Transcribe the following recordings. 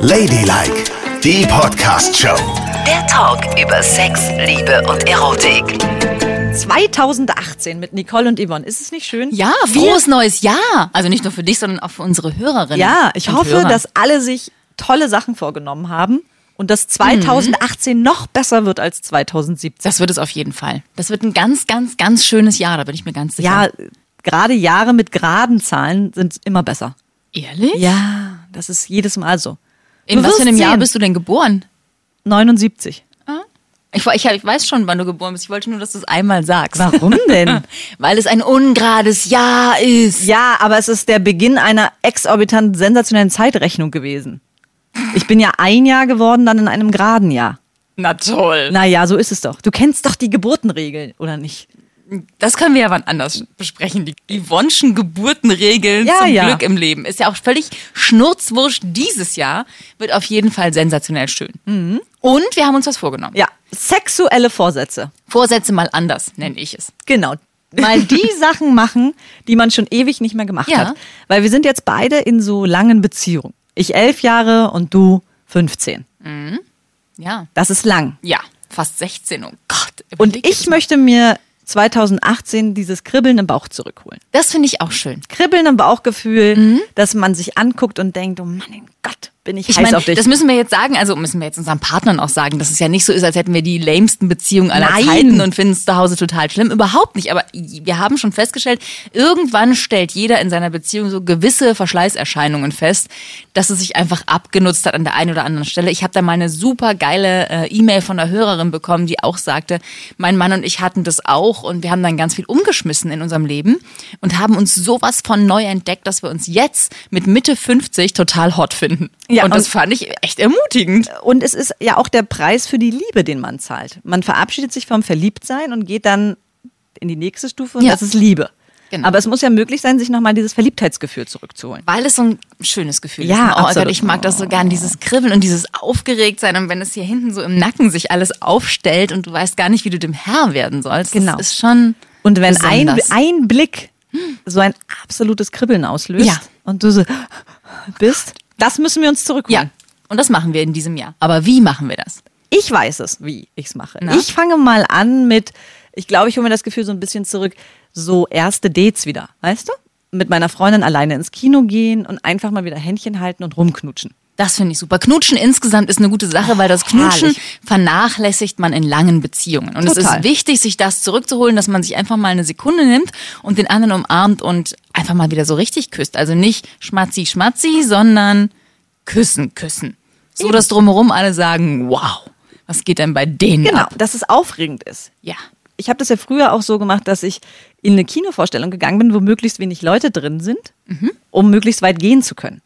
Ladylike, die Podcast-Show. Der Talk über Sex, Liebe und Erotik. 2018 mit Nicole und Yvonne. Ist es nicht schön? Ja, frohes neues Jahr. Also nicht nur für dich, sondern auch für unsere Hörerinnen. Ja, ich und hoffe, Hörer. dass alle sich tolle Sachen vorgenommen haben und dass 2018 noch besser wird als 2017. Das wird es auf jeden Fall. Das wird ein ganz, ganz, ganz schönes Jahr, da bin ich mir ganz sicher. Ja, gerade Jahre mit geraden Zahlen sind immer besser. Ehrlich? Ja, das ist jedes Mal so. In was für einem Jahr bist du denn geboren? 79. Ich, ich, ich weiß schon, wann du geboren bist. Ich wollte nur, dass du es einmal sagst. Warum denn? Weil es ein ungerades Jahr ist. ja, aber es ist der Beginn einer exorbitant sensationellen Zeitrechnung gewesen. Ich bin ja ein Jahr geworden, dann in einem geraden Jahr. Na toll. Naja, so ist es doch. Du kennst doch die Geburtenregel, oder nicht? Das können wir ja wann anders besprechen. Die Yvonne'schen Geburtenregeln Ja, zum ja. Glück im Leben. Ist ja auch völlig schnurzwurscht. Dieses Jahr wird auf jeden Fall sensationell schön. Und wir haben uns was vorgenommen. Ja, sexuelle Vorsätze. Vorsätze mal anders, nenne ich es. Genau. Mal die Sachen machen, die man schon ewig nicht mehr gemacht Ja. hat. Weil wir sind jetzt beide in so langen Beziehungen. Ich elf Jahre und du 15. Ja. Das ist lang. Ja, fast 16. Oh Gott. Und ich möchte mir 2018 dieses Kribbeln im Bauch zurückholen. Das finde ich auch schön. Kribbeln im Bauchgefühl, dass man sich anguckt und denkt, oh mein Gott, bin ich, Ich heiß meine, auf dich. das müssen wir jetzt sagen, also müssen wir jetzt unseren Partnern auch sagen, dass es ja nicht so ist, als hätten wir die lamesten Beziehungen aller Nein. Zeiten und finden es zu Hause total schlimm. Überhaupt nicht. Aber wir haben schon festgestellt, irgendwann stellt jeder in seiner Beziehung so gewisse Verschleißerscheinungen fest, dass es sich einfach abgenutzt hat an der einen oder anderen Stelle. Ich habe da mal eine super geile äh, E-Mail von einer Hörerin bekommen, die auch sagte, mein Mann und ich hatten das auch und wir haben dann ganz viel umgeschmissen in unserem Leben und haben uns sowas von neu entdeckt, dass wir uns jetzt mit Mitte 50 total hot finden. Ja, und das und- fand ich echt ermutigend. Und es ist ja auch der Preis für die Liebe, den man zahlt. Man verabschiedet sich vom Verliebtsein und geht dann in die nächste Stufe und Ja. das ist Liebe. Genau. Aber es muss ja möglich sein, sich nochmal dieses Verliebtheitsgefühl zurückzuholen. Weil es so ein schönes Gefühl Ja, ist. ne? Oh. Gott, ich mag das so gern, dieses Kribbeln und dieses Aufgeregtsein. Und wenn es hier hinten so im Nacken sich alles aufstellt und du weißt gar nicht, wie du dem Herr werden sollst. Genau. Das ist schon Und wenn ein, ein Blick so ein absolutes Kribbeln auslöst Ja. und du so bist, das müssen wir uns zurückholen. Ja, und das machen wir in diesem Jahr. Aber wie machen wir das? Ich weiß es, wie ich es mache. Na? Ich fange mal an mit, ich glaube, ich hole mir das Gefühl so ein bisschen zurück, so erste Dates wieder, weißt du? Mit meiner Freundin alleine ins Kino gehen und einfach mal wieder Händchen halten und rumknutschen. Das finde ich super. Knutschen insgesamt ist eine gute Sache, weil das Knutschen herrlich. vernachlässigt man in langen Beziehungen. Und es Total. ist wichtig, sich das zurückzuholen, dass man sich einfach mal eine Sekunde nimmt und den anderen umarmt und einfach mal wieder so richtig küsst. Also nicht schmatzi, schmatzi, sondern küssen, küssen. So, dass drumherum alle sagen, wow, was geht denn bei denen Genau, ab? dass es aufregend ist. Ja. Ich habe das ja früher auch so gemacht, dass ich in eine Kinovorstellung gegangen bin, wo möglichst wenig Leute drin sind, Mhm. um möglichst weit gehen zu können.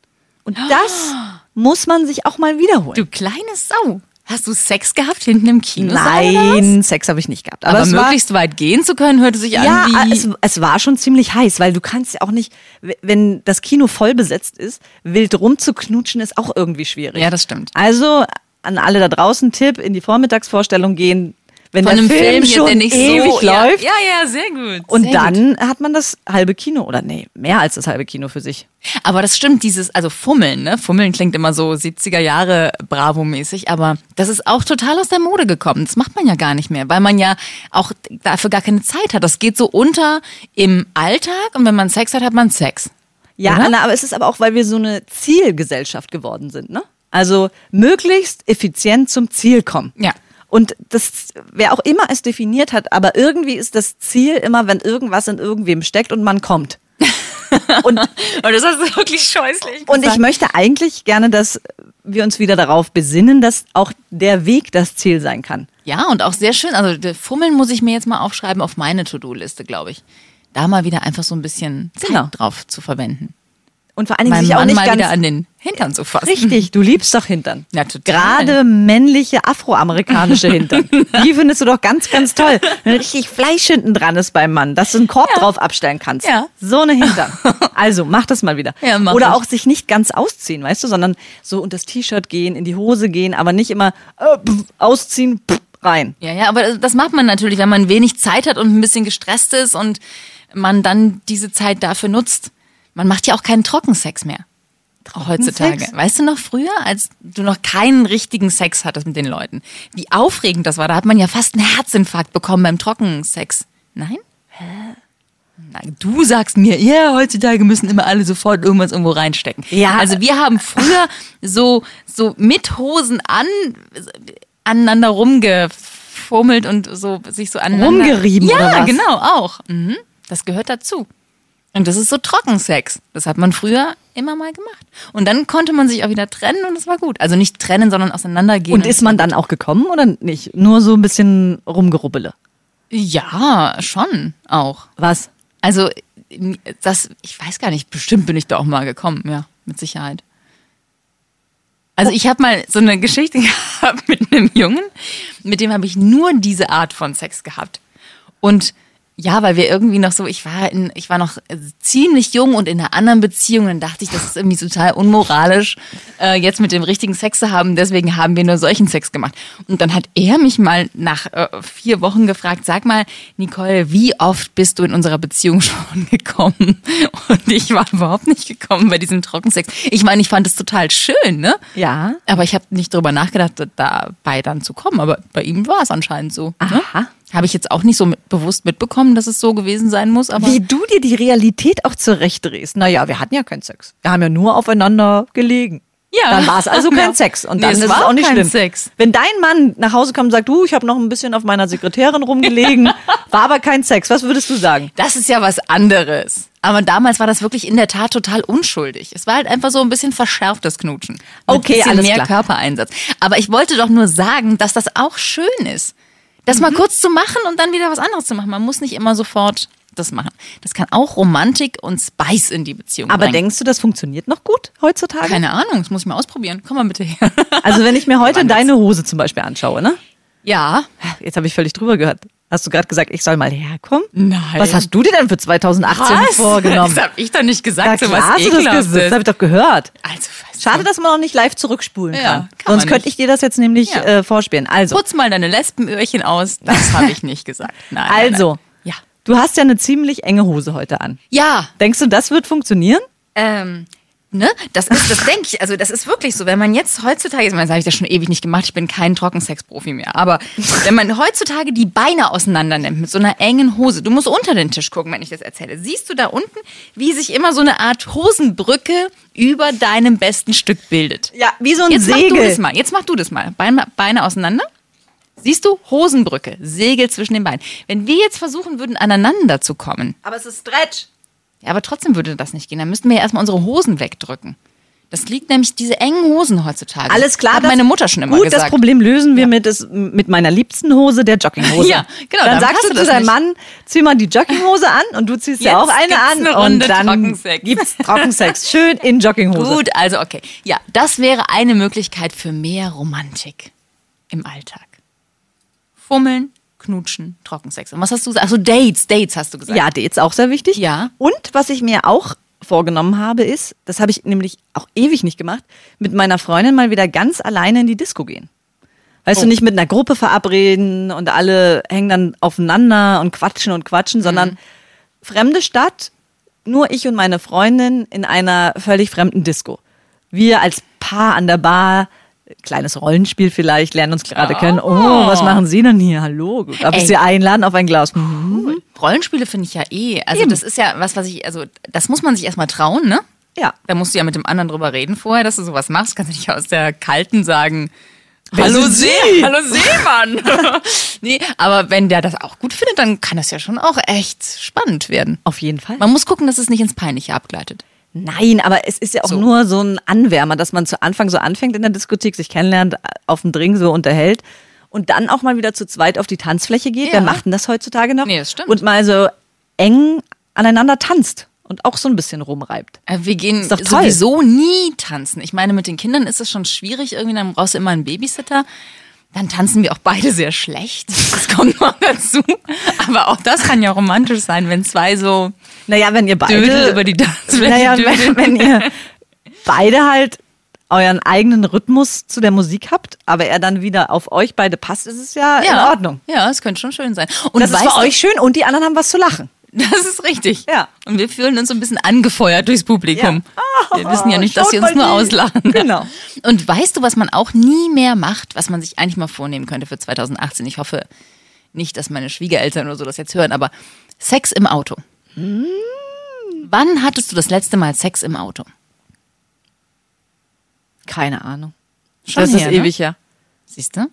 Und das muss man sich auch mal wiederholen. Du kleine Sau. Hast du Sex gehabt hinten im Kino? Nein, Sex habe ich nicht gehabt. Aber, Aber, es war, möglichst weit gehen zu können, hörte sich ja, an wie... es, es war schon ziemlich heiß, weil du kannst ja auch nicht, wenn das Kino voll besetzt ist, wild rumzuknutschen ist auch irgendwie schwierig. Ja, das stimmt. Also an alle da draußen Tipp, in die Vormittagsvorstellung gehen, wenn Von der einem Film, Film, hier, schon der nicht ewig so läuft. Ja, ja, sehr gut. Und sehr dann hat man das halbe Kino oder nee, mehr als das halbe Kino für sich. Gut. Aber das stimmt, dieses, also Fummeln, ne? Fummeln klingt immer so 70er Jahre Bravo-mäßig, aber das ist auch total aus der Mode gekommen. Das macht man ja gar nicht mehr, weil man ja auch dafür gar keine Zeit hat. Das geht so unter im Alltag und wenn man Sex hat, hat man Sex. Ja, Oder? Anna, aber es ist aber auch, weil wir so eine Zielgesellschaft geworden sind, ne? Also möglichst effizient zum Ziel kommen. Ja. Und das, wer auch immer es definiert hat, aber irgendwie ist das Ziel immer, wenn irgendwas in irgendwem steckt und man kommt. Und, Und das ist wirklich scheußlich. und ich möchte eigentlich gerne, dass wir uns wieder darauf besinnen, dass auch der Weg das Ziel sein kann. Ja, und auch sehr schön. Also Fummeln muss ich mir jetzt mal aufschreiben auf meine To-Do-Liste, glaube ich. Da mal wieder einfach so ein bisschen Zeit Genau. drauf zu verwenden. Und vor allen Dingen Meinem sich auch Mann nicht mal ganz wieder an den Hintern zu fassen. Richtig, du liebst doch Hintern. Ja, total. Gerade männliche afroamerikanische Hintern. Die findest du doch ganz, ganz toll. Wenn richtig Fleisch hinten dran ist beim Mann, dass du einen Korb drauf abstellen kannst. Ja. So eine Hintern. Also mach das mal wieder. Ja, mach Oder ich. auch sich nicht ganz ausziehen, weißt du, sondern so unter das T-Shirt gehen, in die Hose gehen, aber nicht immer äh, pff, ausziehen, pff, rein. Ja, ja, aber das macht man natürlich, wenn man wenig Zeit hat und ein bisschen gestresst ist und man dann diese Zeit dafür nutzt. Man macht ja auch keinen Trockensex mehr. Heutzutage. Sex? Weißt du noch früher, als du noch keinen richtigen Sex hattest mit den Leuten? Wie aufregend das war. Da hat man ja fast einen Herzinfarkt bekommen beim Trockensex. Nein? Nein, du sagst mir, ja, heutzutage müssen immer alle sofort irgendwas irgendwo reinstecken. Ja. Also wir haben früher so, so mit Hosen an, aneinander rumgefummelt und so sich so aneinander. Rumgerieben, Ja, oder was? genau, auch. Mhm. Das gehört dazu. Und das ist so Trockensex. Das hat man früher immer mal gemacht. Und dann konnte man sich auch wieder trennen und es war gut. Also nicht trennen, sondern auseinandergehen. Und ist man dann auch gekommen oder nicht? Nur so ein bisschen rumgerubbele. Ja, schon auch. Was? Also, das, ich weiß gar nicht, bestimmt bin ich da auch mal gekommen, ja, mit Sicherheit. Also ich habe mal so eine Geschichte gehabt mit einem Jungen, mit dem habe ich nur diese Art von Sex gehabt. Und ja, weil wir irgendwie noch so, ich war in, ich war noch ziemlich jung und in einer anderen Beziehung, dann dachte ich, das ist irgendwie total unmoralisch, äh, jetzt mit dem richtigen Sex zu haben. Deswegen haben wir nur solchen Sex gemacht. Und dann hat er mich mal nach äh, vier Wochen gefragt, sag mal, Nicole, wie oft bist du in unserer Beziehung schon gekommen? Und ich war überhaupt nicht gekommen bei diesem Trockensex. Ich meine, ich fand es total schön, ne? Ja. Aber ich habe nicht drüber nachgedacht, dabei dann zu kommen. Aber bei ihm war es anscheinend so. Ne? Habe ich jetzt auch nicht so mit, bewusst mitbekommen, dass es so gewesen sein muss. Aber Wie du dir die Realität auch zurechtdrehst. Naja, wir hatten ja keinen Sex. Wir haben ja nur aufeinander gelegen. Ja. Dann war es also kein Ja. Sex. Und Nee, dann es ist es auch nicht kein schlimm. Sex. Wenn dein Mann nach Hause kommt und sagt, du, ich habe noch ein bisschen auf meiner Sekretärin rumgelegen, war aber kein Sex, was würdest du sagen? das ist ja was anderes. Aber damals war das wirklich in der Tat total unschuldig. Es war halt einfach so ein bisschen verschärftes Knutschen. Okay, bisschen alles mehr klar. Körpereinsatz. Aber ich wollte doch nur sagen, dass das auch schön ist. Das Mhm. mal kurz zu machen und dann wieder was anderes zu machen. Man muss nicht immer sofort das machen. Das kann auch Romantik und Spice in die Beziehung Aber bringen. denkst du, das funktioniert noch gut heutzutage? Keine Ahnung, das muss ich mal ausprobieren. Komm mal bitte her. Also wenn ich mir heute deine Hose zum Beispiel anschaue, ne? ja, Jetzt habe ich völlig drüber gehört. Hast du gerade gesagt, ich soll mal herkommen? Nein. Was hast du dir denn für 2018 vorgenommen? Das habe ich doch nicht gesagt, so was hast du das. Das Ekelhaftes. habe ich doch gehört. Also, was Schade, dass man noch nicht live zurückspulen Ja, kann. kann Sonst könnte ich dir das jetzt nämlich Ja. äh, vorspielen. Also, Putz mal deine Lesbenöhrchen aus. Das habe ich nicht gesagt. Nein, nein, also, Nein. Ja. du hast ja eine ziemlich enge Hose heute an. Ja. Denkst du, das wird funktionieren? Ähm, ne? Das ist, das denke ich, also das ist wirklich so. Wenn man jetzt heutzutage, ich meine, das habe ich das schon ewig nicht gemacht, ich bin kein Trockensex-Profi mehr, aber wenn man heutzutage die Beine auseinander nimmt mit so einer engen Hose, du musst unter den Tisch gucken, wenn ich das erzähle. Siehst du da unten, wie sich immer so eine Art Hosenbrücke über deinem besten Stück bildet? Ja, wie so ein Jetzt mach du Segel. das mal. Jetzt mach du das mal. Beine, Beine auseinander. Siehst du? Hosenbrücke, Segel zwischen den Beinen. Wenn wir jetzt versuchen würden, aneinander zu kommen, Aber es ist Stretch. Ja, aber trotzdem würde das nicht gehen. Dann müssten wir ja erstmal unsere Hosen wegdrücken. Das liegt nämlich diese engen Hosen heutzutage. Alles klar. Hat meine Mutter schon immer gut, gesagt. das Problem lösen wir mit, des, mit meiner liebsten Hose, der Jogginghose. Ja, genau, Dann sagst du zu deinem. Mann, zieh mal die Jogginghose an und du ziehst ja Jetzt auch eine an eine Runde und dann Trockensex. gibt's Trockensex. Schön in Jogginghose. Gut, also okay. Ja, das wäre eine Möglichkeit für mehr Romantik im Alltag. Fummeln, knutschen, Trockensex. Und was hast du gesagt? Achso, Dates, Dates hast du gesagt. Ja, Dates auch sehr wichtig. Ja. Und was ich mir auch vorgenommen habe, ist, das habe ich nämlich auch ewig nicht gemacht, mit meiner Freundin mal wieder ganz alleine in die Disco gehen. Weißt Oh. du, nicht mit einer Gruppe verabreden und alle hängen dann aufeinander und quatschen und quatschen, Mhm. sondern fremde Stadt, nur ich und meine Freundin in einer völlig fremden Disco. Wir als Paar an der Bar, kleines Rollenspiel vielleicht, lernen uns gerade kennen. Oh, was machen Sie denn hier? Hallo, darf ich. Sie einladen auf ein Glas? Mhm. Rollenspiele finde ich ja eh. Also Eben. das ist ja was, was ich, also das muss man sich erstmal trauen, ne? Ja. Da musst du ja mit dem anderen drüber reden vorher, dass du sowas machst. Kannst du nicht aus der kalten sagen, Hallo See, Sie?" hallo Seemann. nee, aber wenn der das auch gut findet, dann kann das ja schon auch echt spannend werden. Auf jeden Fall. Man muss gucken, dass es nicht ins Peinliche abgleitet. Nein, aber es ist ja auch So. nur so ein Anwärmer, dass man zu Anfang so anfängt in der Diskothek, sich kennenlernt, auf dem Drink so unterhält und dann auch mal wieder zu zweit auf die Tanzfläche geht. Ja. Wer macht denn das heutzutage noch? Nee, das stimmt. Und mal so eng aneinander tanzt und auch so ein bisschen rumreibt. Äh, Wir gehen sowieso nie tanzen. Ich meine, mit den Kindern ist es schon schwierig. Irgendwie dann brauchst du immer einen Babysitter. Dann tanzen wir auch beide sehr schlecht. Das kommt noch dazu. Aber auch das kann ja romantisch sein, wenn zwei so Naja, wenn ihr beide. Dödel über die Tanzfläche Naja, wenn, wenn ihr beide halt euren eigenen Rhythmus zu der Musik habt, aber er dann wieder auf euch beide passt, ist es ja, in Ordnung. Ja, es könnte schon schön sein. Und das ist für euch schön und die anderen haben was zu lachen. Das ist richtig. Ja. Und wir fühlen uns so ein bisschen angefeuert durchs Publikum. Ja. wir wissen ja nicht, dass sie uns nur die. auslachen. Genau. Und weißt du, was man auch nie mehr macht, was man sich eigentlich mal vornehmen könnte für 2018? Ich hoffe nicht, dass meine Schwiegereltern oder so das jetzt hören, aber Sex im Auto. Hm. Wann hattest du das letzte Mal Sex im Auto? Keine Ahnung. Schon das her, ist ne? ewig her. Siehst du?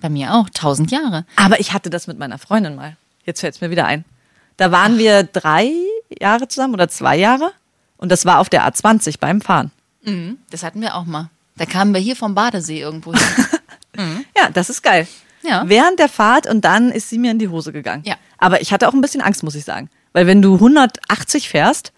Bei mir auch, tausend Jahre. Aber ich hatte das mit meiner Freundin mal. Jetzt fällt es mir wieder ein. Da waren wir drei Jahre zusammen oder zwei Jahre. Und das war auf der A20 beim Fahren. Das hatten wir auch mal. Da kamen wir hier vom Badesee irgendwo hin. Ja, das ist geil. Ja. Während der Fahrt und dann ist sie mir in die Hose gegangen. Ja. Aber ich hatte auch ein bisschen Angst, muss ich sagen. Weil wenn du 180 fährst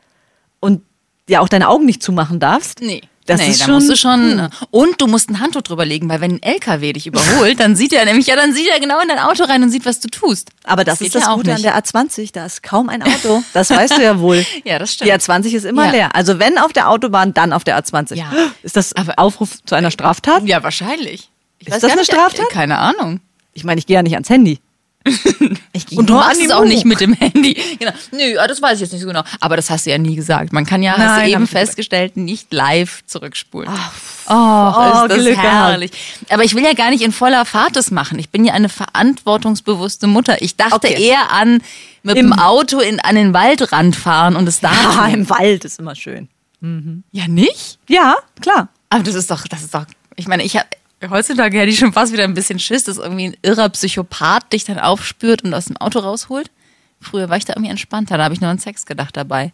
und ja auch deine Augen nicht zumachen darfst, Nee. Das nee, ist da schon. musst du schon. Und du musst ein Handtuch drüber legen, weil wenn ein LKW dich überholt, dann sieht er nämlich, ja, dann sieht er genau in dein Auto rein und sieht, was du tust. Aber das, geht ist das ja Gute an nicht. der A20, da ist kaum ein Auto. Das weißt du ja wohl. Ja, das stimmt. Die A20 ist immer Ja. leer. Also wenn auf der Autobahn, dann auf der A20. Ja. Ist das Aber- Aufruf zu einer Straftat? Ja, wahrscheinlich. Ich Ist das eine Straftat? äh, Keine Ahnung. Ich meine, ich gehe ja nicht ans Handy. Ich Und du machst es auch nicht mit dem Handy. Genau. Nö, ah, das weiß ich jetzt nicht so genau. Aber das hast du ja nie gesagt. Man kann ja, hast Nein, du hab eben festgestellt, nicht live zurückspulen. Oh, oh, ist das Glück gehabt. herrlich. Aber ich will ja gar nicht in voller Fahrt das machen. Ich bin ja eine verantwortungsbewusste Mutter. Ich dachte Okay. eher an mit Im- dem Auto in, an den Waldrand fahren und es da tun. im Wald ist immer schön. Ja, nicht? Ja, klar. Aber das ist doch, das ist doch, ich meine, ich habe heutzutage hätte ich schon fast wieder ein bisschen Schiss, dass irgendwie ein irrer Psychopath dich dann aufspürt und aus dem Auto rausholt. Früher war ich da irgendwie entspannter, da habe ich nur an Sex gedacht dabei.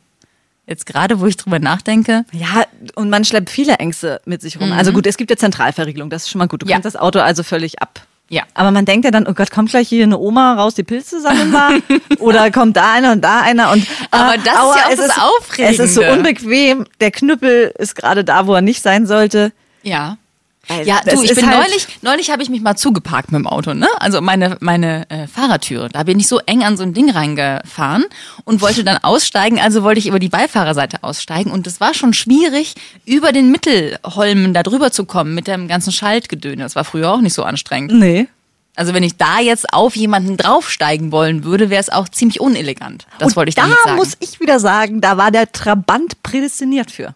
Jetzt gerade, wo ich drüber nachdenke, Ja, und man schleppt viele Ängste mit sich rum. Also gut, es gibt ja Zentralverriegelung, das ist schon mal gut. Du Mhm. Ja. kannst das Auto also völlig ab. Ja. Aber man denkt ja dann, oh Gott, kommt gleich hier eine Oma raus, die Pilze sammeln war? Oder kommt da einer und da einer und Aber äh, das ist ja auch es das Es ist so Aufregende. unbequem, der Knüppel ist gerade da, wo er nicht sein sollte. ja. Also, Ja, du, ich bin halt- neulich, neulich habe ich mich mal zugeparkt mit dem Auto, ne? Also meine, meine äh, Fahrertüre. Da bin ich so eng an so ein Ding reingefahren und wollte dann aussteigen. Also wollte ich über die Beifahrerseite aussteigen und es war schon schwierig, über den Mittelholmen da drüber zu kommen mit dem ganzen Schaltgedöne. Das war früher auch nicht so anstrengend. Nee. Also wenn ich da jetzt auf jemanden draufsteigen wollen würde, wäre es auch ziemlich unelegant. Das und wollte ich da damit sagen. muss ich wieder sagen, da war der Trabant prädestiniert für.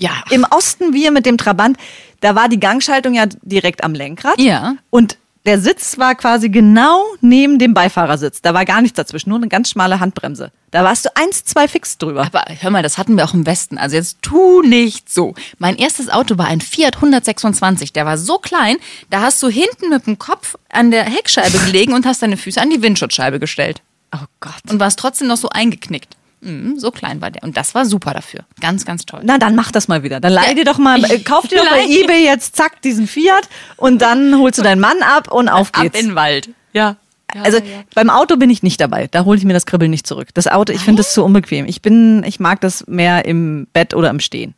Ja, Im Osten wir mit dem Trabant, da war die Gangschaltung ja direkt am Lenkrad. Ja. Und der Sitz war quasi genau neben dem Beifahrersitz. Da war gar nichts dazwischen, nur eine ganz schmale Handbremse. Da warst du eins, zwei fix drüber. Aber hör mal, das hatten wir auch im Westen. Also jetzt tu nicht so. Mein erstes Auto war ein Fiat 126. Der war so klein, da hast du hinten mit dem Kopf an der Heckscheibe gelegen und hast deine Füße an die Windschutzscheibe gestellt. Oh Gott. Und warst trotzdem noch so eingeknickt. Mhm, so klein war der. Und das war super dafür. Ganz, ganz toll. Na, dann mach das mal wieder. Dann leih Ja, dir doch mal, äh, kauf dir doch bei eBay jetzt zack diesen Fiat und dann holst du deinen Mann ab und auf Ab geht's. in den Wald. Ja. ja also ja, ja. beim Auto bin ich nicht dabei. Da hole ich mir das Kribbeln nicht zurück. Das Auto, ich finde das zu unbequem. Ich bin, ich mag das mehr im Bett oder im Stehen.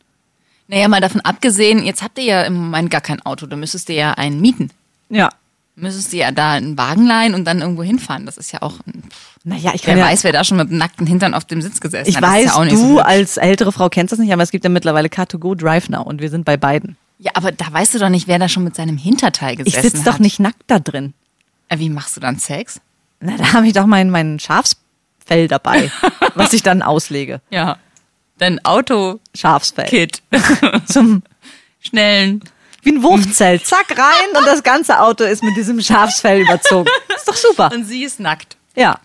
Naja, mal davon abgesehen, jetzt habt ihr ja im Moment gar kein Auto. Da müsstest ihr ja einen mieten. Ja. Müsstest ihr ja da einen Wagen leihen und dann irgendwo hinfahren. Das ist ja auch. Ein, Naja, ich wer ja, weiß, wer da schon mit dem nackten Hintern auf dem Sitz gesessen ich hat. Ist weiß, ja auch nicht so du hübsch. als ältere Frau kennst das nicht, aber es gibt ja mittlerweile Car2Go Drive Now und wir sind bei beiden. Ja, aber da weißt du doch nicht, wer da schon mit seinem Hinterteil Ich gesessen sitze hat. doch nicht nackt da drin. Äh, Wie machst du dann Sex? Na, da habe ich doch mein, mein Schafsfell dabei, was ich dann auslege. Ja. Dein Autokit. Schafsfell. Zum, Schnellen. Wie ein Wurfzelt. Zack, rein und das ganze Auto ist mit diesem Schafsfell überzogen. Ist doch super. Und sie ist nackt. Ja.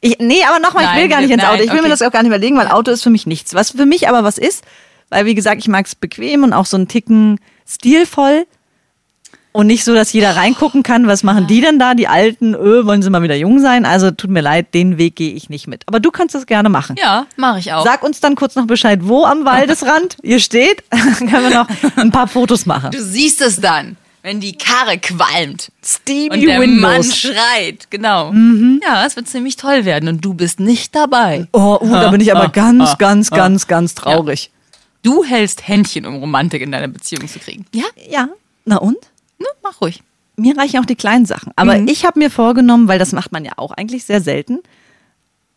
Ich, nee, aber nochmal, ich will gar nicht ins Auto. Ich will mir okay. das auch gar nicht überlegen, weil Auto ist für mich nichts. Was für mich aber was ist, weil wie gesagt, ich mag es bequem und auch so einen Ticken stilvoll. Und nicht so, dass jeder reingucken kann, was machen die denn da? Die Alten, öh, wollen sie mal wieder jung sein? Also tut mir leid, den Weg gehe ich nicht mit. Aber du kannst das gerne machen. Ja, mache ich auch. Sag uns dann kurz noch Bescheid, wo am Waldesrand ihr steht. Dann können wir noch ein paar Fotos machen. du siehst es dann, wenn die Karre qualmt. Stevie Und der Mann Windows. schreit, genau. Ja, es wird ziemlich toll werden und du bist nicht dabei. Oh, uh, da bin ich aber ganz, ganz, ganz, ganz traurig. Du hältst Händchen, um Romantik in deiner Beziehung zu kriegen. Ja, Ja, na und? Ne, mach ruhig. Mir reichen auch die kleinen Sachen. Aber ich habe mir vorgenommen, weil das macht man ja auch eigentlich sehr selten,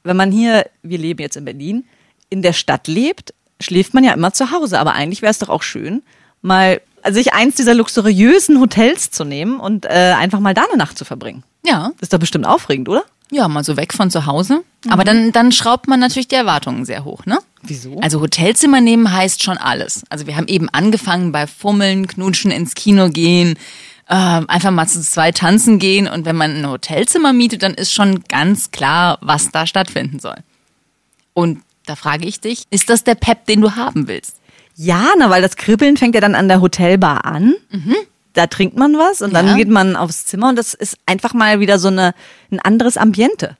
wenn man hier, wir leben jetzt in Berlin, in der Stadt lebt, schläft man ja immer zu Hause. Aber eigentlich wäre es doch auch schön, mal sich eins dieser luxuriösen Hotels zu nehmen und äh, einfach mal da eine Nacht zu verbringen. Ja, Das ist doch bestimmt aufregend, oder? Ja, mal so weg von zu Hause. Aber dann, dann schraubt man natürlich die Erwartungen sehr hoch, ne? Wieso? Also Hotelzimmer nehmen heißt schon alles. Also wir haben eben angefangen bei Fummeln, Knutschen, ins Kino gehen, äh, einfach mal zu zwei tanzen gehen. Und wenn man ein Hotelzimmer mietet, dann ist schon ganz klar, was da stattfinden soll. Und da frage ich dich, ist das der Pep, den du haben willst? Ja, na, weil das Kribbeln fängt ja dann an der Hotelbar an. Da trinkt man was und dann Ja. geht man aufs Zimmer und das ist einfach mal wieder so eine, ein anderes Ambiente.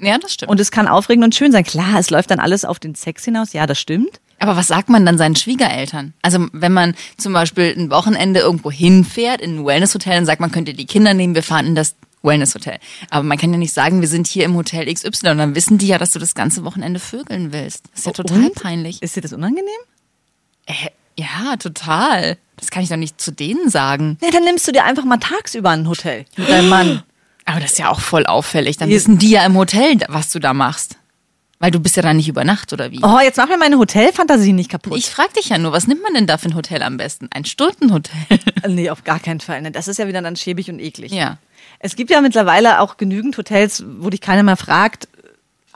Ja, das stimmt. Und es kann aufregend und schön sein. Klar, es läuft dann alles auf den Sex hinaus. Ja, das stimmt. Aber was sagt man dann seinen Schwiegereltern? Also wenn man zum Beispiel ein Wochenende irgendwo hinfährt, in ein Wellnesshotel, dann sagt man, könnt ihr die Kinder nehmen, wir fahren in das Wellnesshotel. Aber man kann ja nicht sagen, wir sind hier im Hotel XY. Und dann wissen die ja, dass du das ganze Wochenende vögeln willst. Das ist ja total Und? peinlich. Ist dir das unangenehm? Äh, ja, total. Das kann ich doch nicht zu denen sagen. Ja, dann nimmst du dir einfach mal tagsüber ein Hotel mit deinem Mann. Aber das ist ja auch voll auffällig. Dann Hier- wissen die ja im Hotel, was du da machst. Weil du bist ja da nicht über Nacht, oder wie? Oh, jetzt mach mir meine Hotelfantasie nicht kaputt. Ich frag dich ja nur, was nimmt man denn da für ein Hotel am besten? Ein Stundenhotel? nee, auf gar keinen Fall. Ne? Das ist ja wieder dann schäbig und eklig. ja. Es gibt ja mittlerweile auch genügend Hotels, wo dich keiner mehr fragt,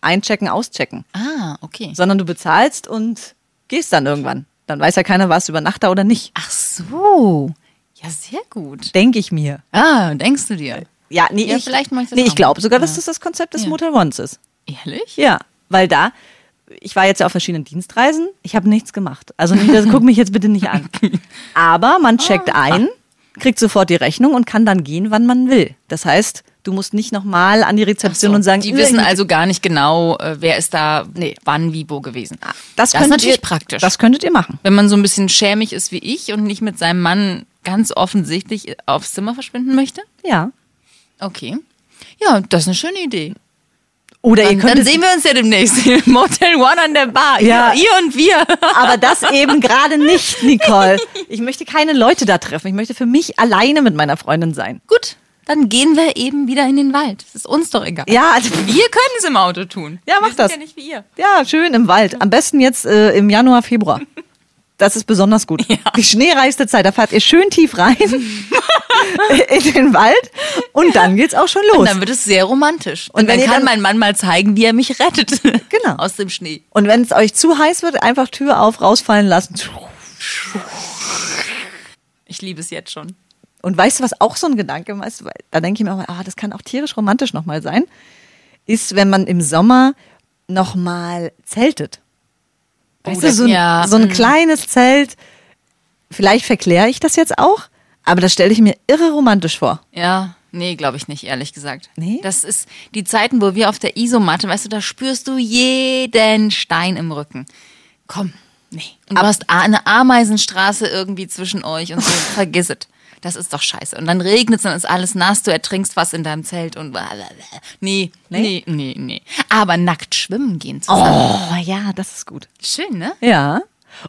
einchecken, auschecken. Ah, okay. Sondern du bezahlst und gehst dann irgendwann. Dann weiß ja keiner, warst du über Nacht da oder nicht. Ach so. Ja, sehr gut. Denke ich mir. Ah, denkst du dir? Ja, nee, Ja, ich, vielleicht mach ich das nee, ich glaube sogar, dass das das Konzept des Ja. Motel Ones ist. Ehrlich? Ja, weil da, ich war jetzt ja auf verschiedenen Dienstreisen, ich habe nichts gemacht. Also nicht, das, guck mich jetzt bitte nicht an. Aber man checkt Ah. ein, kriegt sofort die Rechnung und kann dann gehen, wann man will. Das heißt, du musst nicht nochmal an die Rezeption So, und sagen, die "Äh, wissen ich- also gar nicht genau, äh, wer ist da wann, wie, wo gewesen. das, das ist natürlich ihr, praktisch. Das könntet ihr machen. Wenn man so ein bisschen schämig ist wie ich und nicht mit seinem Mann ganz offensichtlich aufs Zimmer verschwinden möchte. Ja. Okay. Ja, das ist eine schöne Idee. Oder ihr Dann, dann sehen wir uns ja demnächst im Motel One an der Bar. Ja. Ihr, ihr und wir. aber das eben gerade nicht, Nicole. Ich möchte keine Leute da treffen. Ich möchte für mich alleine mit meiner Freundin sein. Gut, dann gehen wir eben wieder in den Wald. Das ist uns doch egal. Ja, also, Wir können es im Auto tun. Ja, mach das. Ja nicht wie ihr. ja, schön im Wald. Am besten jetzt äh, im Januar, Februar. Das ist besonders gut. Die schneereichste Zeit, da fahrt ihr schön tief rein in den Wald und dann geht's auch schon los. Und dann wird es sehr romantisch. Und Und dann kann dann- mein Mann mal zeigen, wie er mich rettet. Genau. Aus dem Schnee. Und wenn es euch zu heiß wird, einfach Tür auf, rausfallen lassen. Ich liebe es jetzt schon. Und weißt du, was auch so ein Gedanke ist? Da denke ich mir auch, mal, ah, das kann auch tierisch romantisch nochmal sein, ist, wenn man im Sommer nochmal zeltet. Weißt Oh, du, das- so ein, ja, so ein mm. kleines Zelt. Vielleicht verkläre ich das jetzt auch, aber das stelle ich mir irre romantisch vor. Ja, nee, glaube ich nicht, ehrlich gesagt. Nee? Das ist die Zeiten, wo wir auf der Isomatte, weißt du, da spürst du jeden Stein im Rücken. Komm, nee. Und du hast eine Ameisenstraße irgendwie zwischen euch und so, vergiss es. Das ist doch scheiße. Und dann regnet es, dann ist alles nass, du ertrinkst was in deinem Zelt und nee, nee, nee, nee. Aber nackt schwimmen gehen zusammen. Oh ja, das ist gut. Schön, ne? Ja.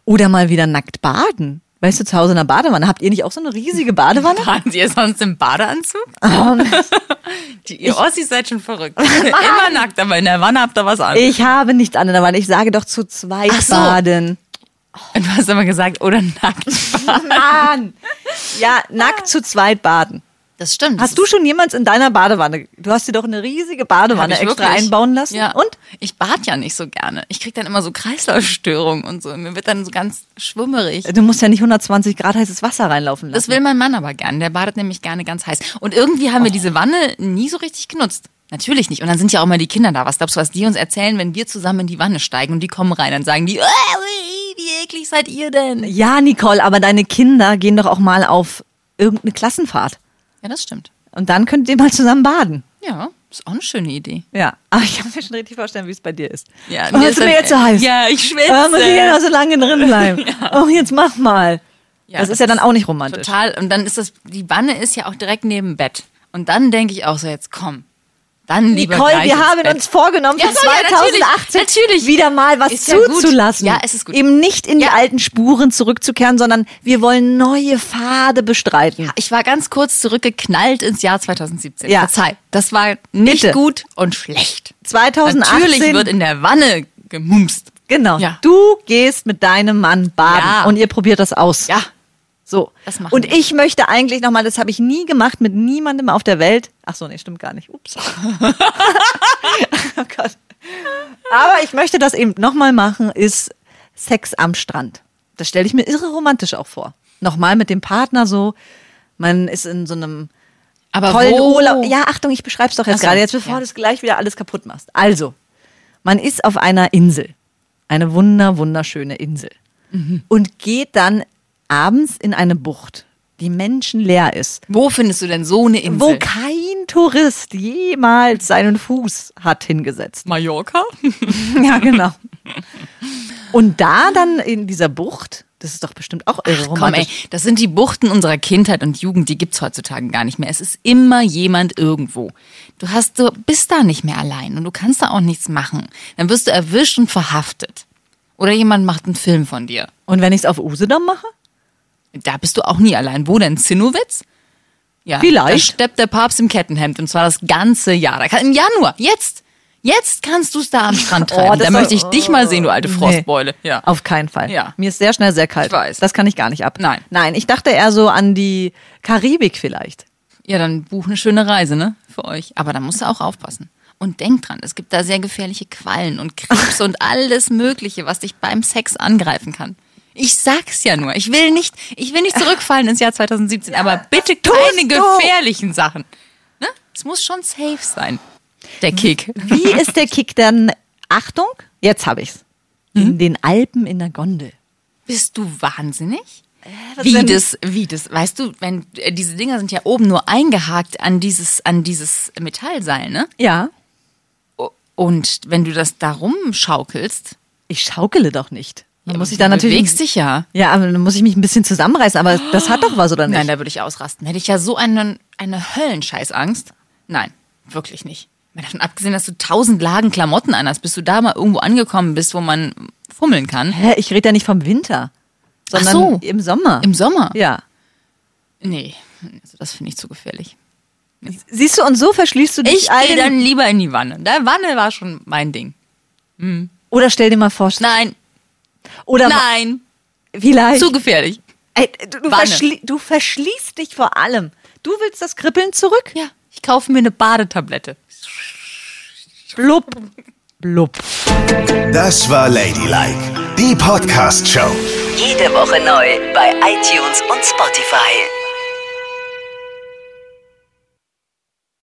Oder mal wieder nackt baden. Weißt du, zu Hause in der Badewanne. Habt ihr nicht auch so eine riesige Badewanne? Waren Sie sonst im Badeanzug? Oh, Die, ihr Ossis seid schon verrückt. Immer nackt, aber in der Wanne habt ihr was an. ich habe nichts an der Wanne. Ich sage doch zu zweit Ach so. baden. Und du hast immer gesagt, oder nackt. Mann! Ja, nackt zu zweit baden. Das stimmt. Hast du schon jemals in deiner Badewanne, du hast dir doch eine riesige Badewanne extra wirklich? einbauen lassen? Ja. Und? Ich bad ja nicht so gerne. Ich krieg dann immer so Kreislaufstörungen und so. Mir wird dann so ganz schwummerig. Du musst ja nicht 120 Grad heißes Wasser reinlaufen Das lassen. will mein Mann aber gern. Der badet nämlich gerne ganz heiß. Und irgendwie haben wir diese Wanne nie so richtig genutzt. Natürlich nicht. Und dann sind ja auch immer die Kinder da. Was glaubst du, was die uns erzählen, wenn wir zusammen in die Wanne steigen und die kommen rein? Dann sagen die, "Äh, wie eklig seid ihr denn? ja, Nicole, aber deine Kinder gehen doch auch mal auf irgendeine Klassenfahrt. Ja, das stimmt. Und dann könnt ihr mal zusammen baden. Ja, ist auch eine schöne Idee. Ja. Aber ich kann mir schon richtig vorstellen, wie es bei dir ist. Ja, oh, ist mir jetzt zu heiß. Ja, ich schwitze. Oh, muss ich ja noch so lange drin bleiben. Oh, jetzt mach mal. Ja, das, ist ja dann auch nicht romantisch. Total. Und dann ist das, die Wanne ist ja auch direkt neben dem Bett. Und dann denke ich auch so, jetzt komm. Dann lieber Nicole, wir haben uns vorgenommen, Ja, für so, ja, natürlich, 2018 natürlich. wieder mal was Ist ja zuzulassen. Ja, es ist gut. Eben nicht in die Ja. alten Spuren zurückzukehren, sondern wir wollen neue Pfade bestreiten. Ich war ganz kurz zurückgeknallt ins Jahr 2017. Ja. Verzeih. Das war nicht Bitte. gut und schlecht. 2018. Natürlich wird in der Wanne gemumst. Genau. Ja. Du gehst mit deinem Mann baden Ja. und ihr probiert das aus. Ja. So. Das machen und wir. ich möchte eigentlich nochmal, das habe ich nie gemacht mit niemandem auf der Welt. Ach so, nee, stimmt gar nicht. Ups. oh Gott. Aber ich möchte das eben nochmal machen, ist Sex am Strand. Das stelle ich mir irre romantisch auch vor. Nochmal mit dem Partner so. Man ist in so einem Aber tollen wo? Urlaub. Ja, Achtung, ich beschreibe es doch jetzt so, gerade, jetzt bevor ja. du es gleich wieder alles kaputt machst. Also, man ist auf einer Insel. Eine wunder, wunderschöne Insel. Mhm. Und geht dann abends in eine Bucht, die menschenleer ist. Wo findest du denn so eine Insel? Wo kein Tourist jemals seinen Fuß hat hingesetzt. Mallorca? Ja, genau. Und da dann in dieser Bucht, das ist doch bestimmt auch irre Komm, ey, das sind die Buchten unserer Kindheit und Jugend, die gibt's heutzutage gar nicht mehr. Es ist immer jemand irgendwo. Du hast, du bist da nicht mehr allein und du kannst da auch nichts machen. Dann wirst du erwischt und verhaftet. Oder jemand macht einen Film von dir. Und wenn ich es auf Usedom mache? Da bist du auch nie allein. Wo denn? Zinnowitz? Ja. Vielleicht. Da steppt der Papst im Kettenhemd und zwar das ganze Jahr. Im Januar, jetzt. Jetzt kannst du es da am Strand Oh, treiben. das da möchte ich dich mal sehen, du alte Nee. Frostbeule. Ja. Auf keinen Fall. Ja. Mir ist sehr schnell sehr kalt. Ich weiß. Das kann ich gar nicht ab. Nein. Nein, ich dachte eher so an die Karibik vielleicht. Ja, dann buch eine schöne Reise, ne? Für euch. Aber da musst du auch aufpassen. Und denk dran, es gibt da sehr gefährliche Quallen und Krebs und alles Mögliche, was dich beim Sex angreifen kann. Ich sag's ja nur. Ich will nicht, ich will nicht zurückfallen ins Jahr 2017, aber bitte keine gefährlichen Sachen. Ne? Es muss schon safe sein. Der Kick. Wie ist der Kick dann? Achtung, jetzt habe ich's. Hm? In den Alpen in der Gondel. Bist du wahnsinnig? was Wie das, wie das, weißt du, wenn äh, diese Dinger sind ja oben nur eingehakt an dieses, an dieses Metallseil, ne? Ja. Und wenn du das da rumschaukelst, Ich schaukele doch nicht. Dann muss ich du da natürlich. bewegst dich ja. Ja, aber dann muss ich mich ein bisschen zusammenreißen. Aber das hat doch was, oder nicht? Nein, da würde ich ausrasten. Hätte ich ja so eine, eine Höllenscheißangst. Nein, wirklich nicht. Mal davon abgesehen, dass du tausend Lagen Klamotten anhast, bis du da mal irgendwo angekommen bist, wo man fummeln kann. Hä, ich rede ja nicht vom Winter, sondern so. im Sommer. Im Sommer? Ja. Nee, also das finde ich zu gefährlich. Siehst du, und so verschließt du dich Ich gehe dann lieber in die Wanne. Der Wanne war schon mein Ding. Oder stell dir mal vor, Nein, oder nein, vielleicht. zu gefährlich. Ey, du, du, verschli du verschließt dich vor allem. Du willst das Kribbeln zurück? Ja, ich kaufe mir eine Badetablette. Blub. Blub. Das war Ladylike, die Podcast-Show. Jede Woche neu bei iTunes und Spotify.